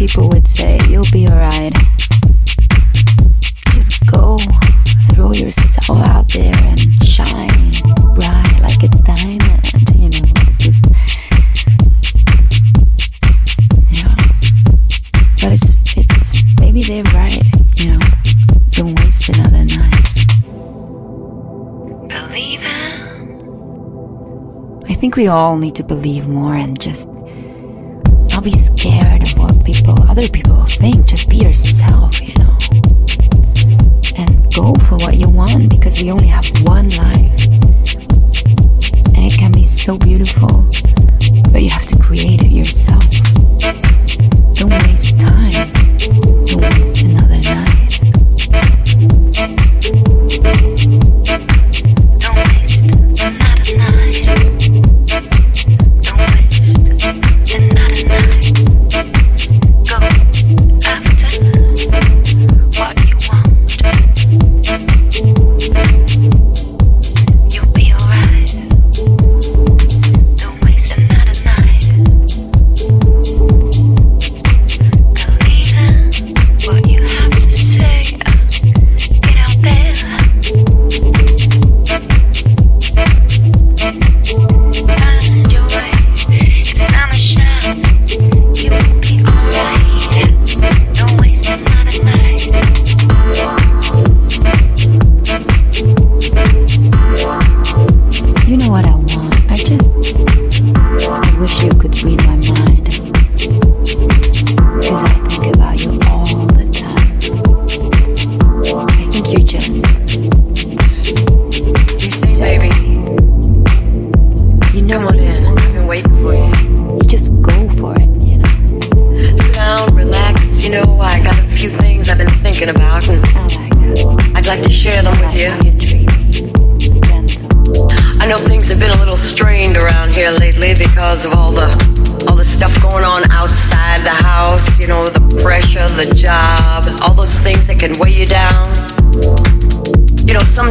people would say, You'll be alright. Just go, throw yourself out there and shine bright like a diamond, you know. Just, yeah. know. But it's, it's, maybe they're right, you know. Don't waste another night. Believe. I think we all need to believe more and just don't be scared of what people, other people will think. Just be yourself, you know. And go for what you want because we only have one life. And it can be so beautiful, but you have to create it yourself. Don't waste time. Don't waste enough.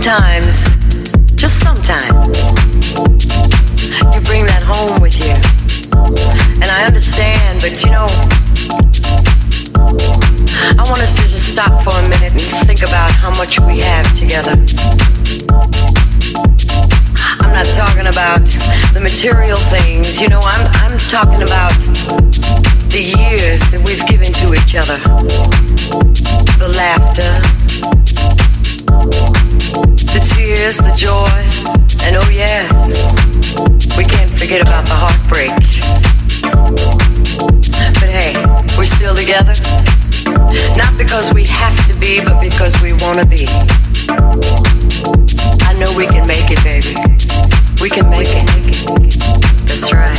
sometimes, just sometimes, you bring that home with you. And I understand, but you know, I want us to just stop for a minute and think about how much we have together. I'm not talking about the material things, you know, I'm, I'm talking about the years that we've given to each other, the laughter the tears, the joy, and oh yes, we can't forget about the heartbreak. But hey, we're still together. Not because we have to be, but because we want to be. I know we can make it, baby. We can make it. That's right.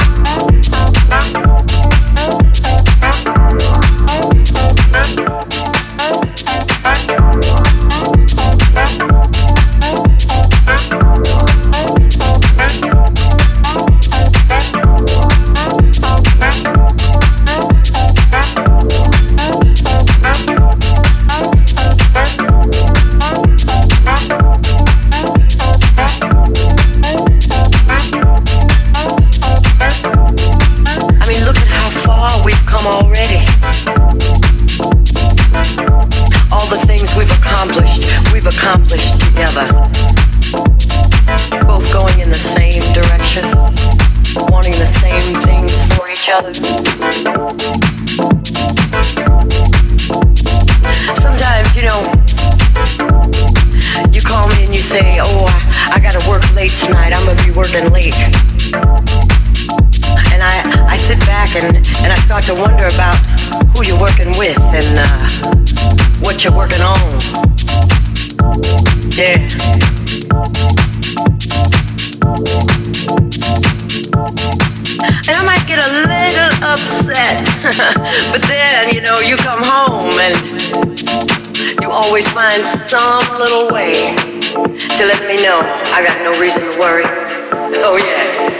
Some little way to let me know I got no reason to worry. Oh, yeah.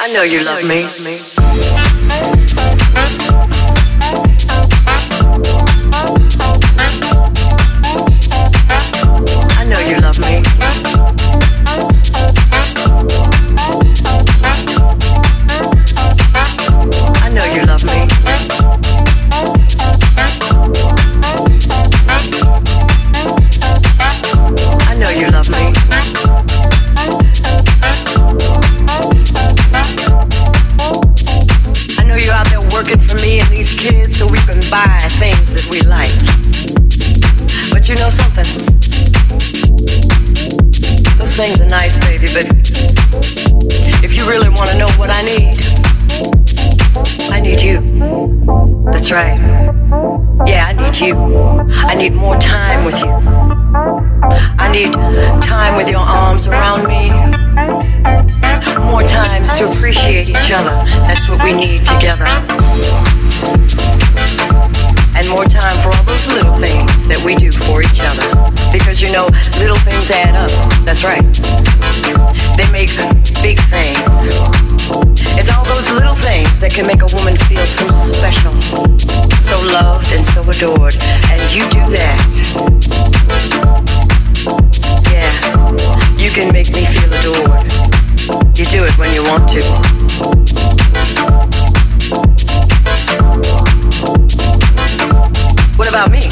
I know you love me. You. I need more time with you. I need time with your arms around me. More times to appreciate each other. That's what we need together. And more time for all those little things that we do for each other. Because you know, little things add up. That's right. They make big things. It's all those little things that can make a woman feel so special so loved and so adored, and you do that. Yeah, you can make me feel adored. You do it when you want to. What about me?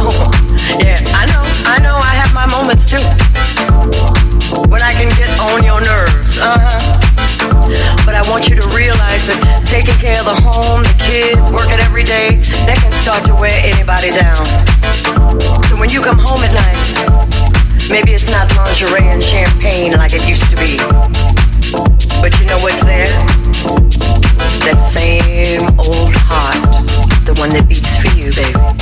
Oh, yeah, I know, I know, I have my moments too. When I can get on your nerves, uh huh. But I want you to realize that taking care of the home, the kids, working every day, that can start to wear anybody down. So when you come home at night, maybe it's not lingerie and champagne like it used to be. But you know what's there? That same old heart, the one that beats for you, baby.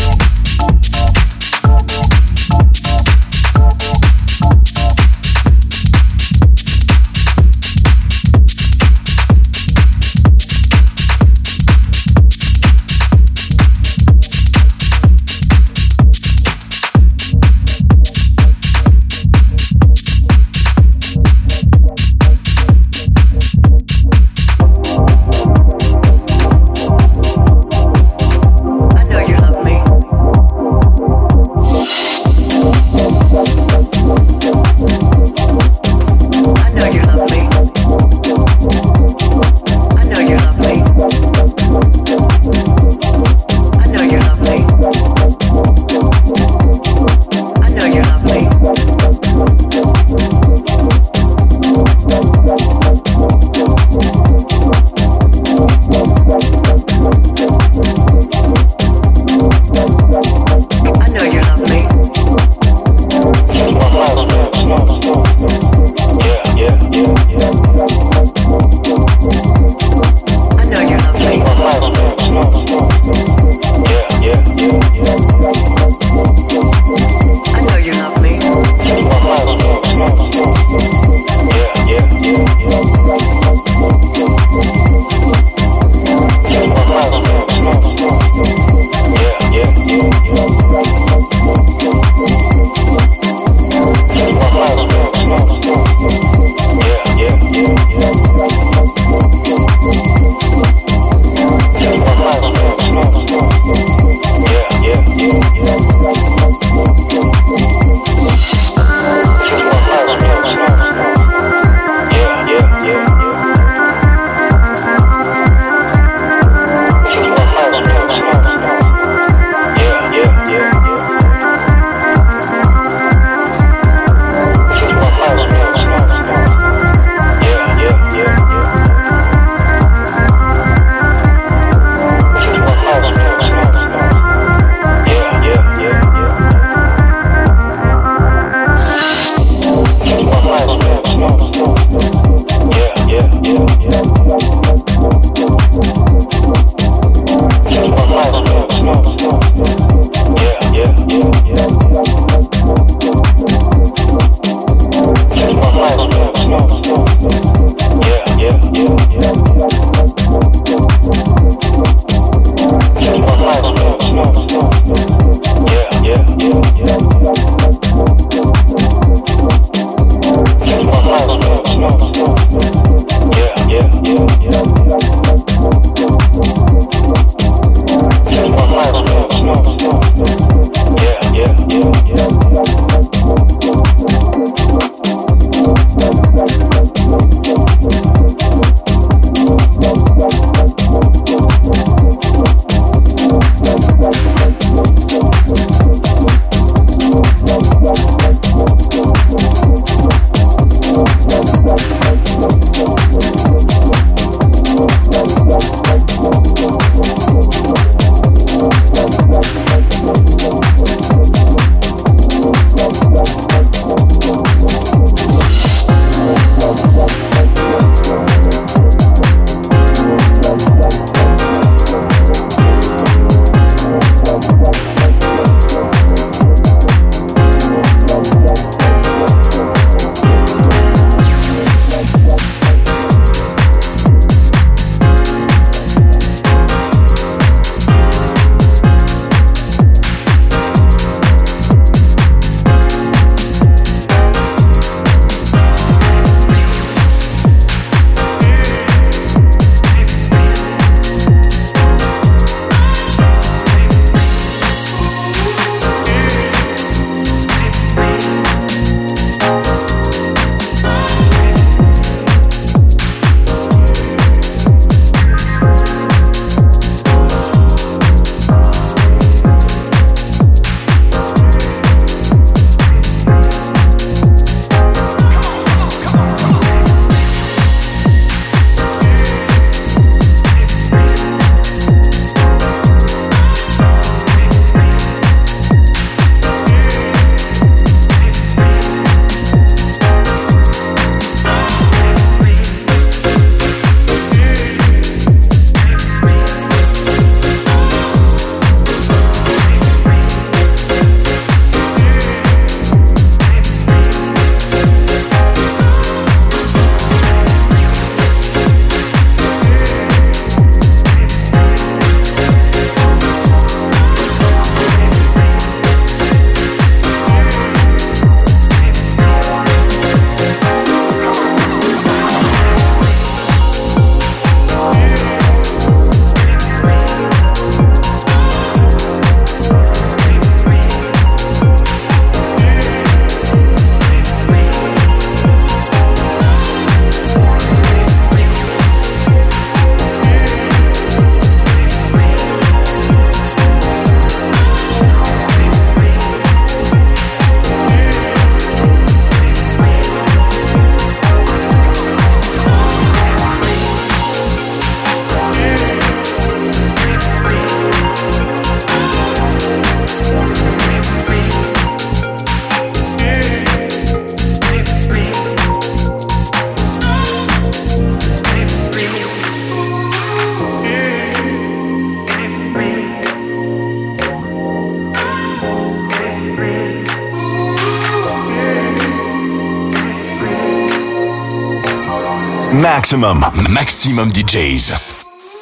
Maximum, maximum DJs.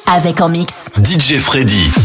Avec en mix. DJ Freddy.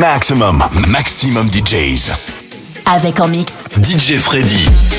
Maximum, maximum DJs. Avec en mix DJ Freddy.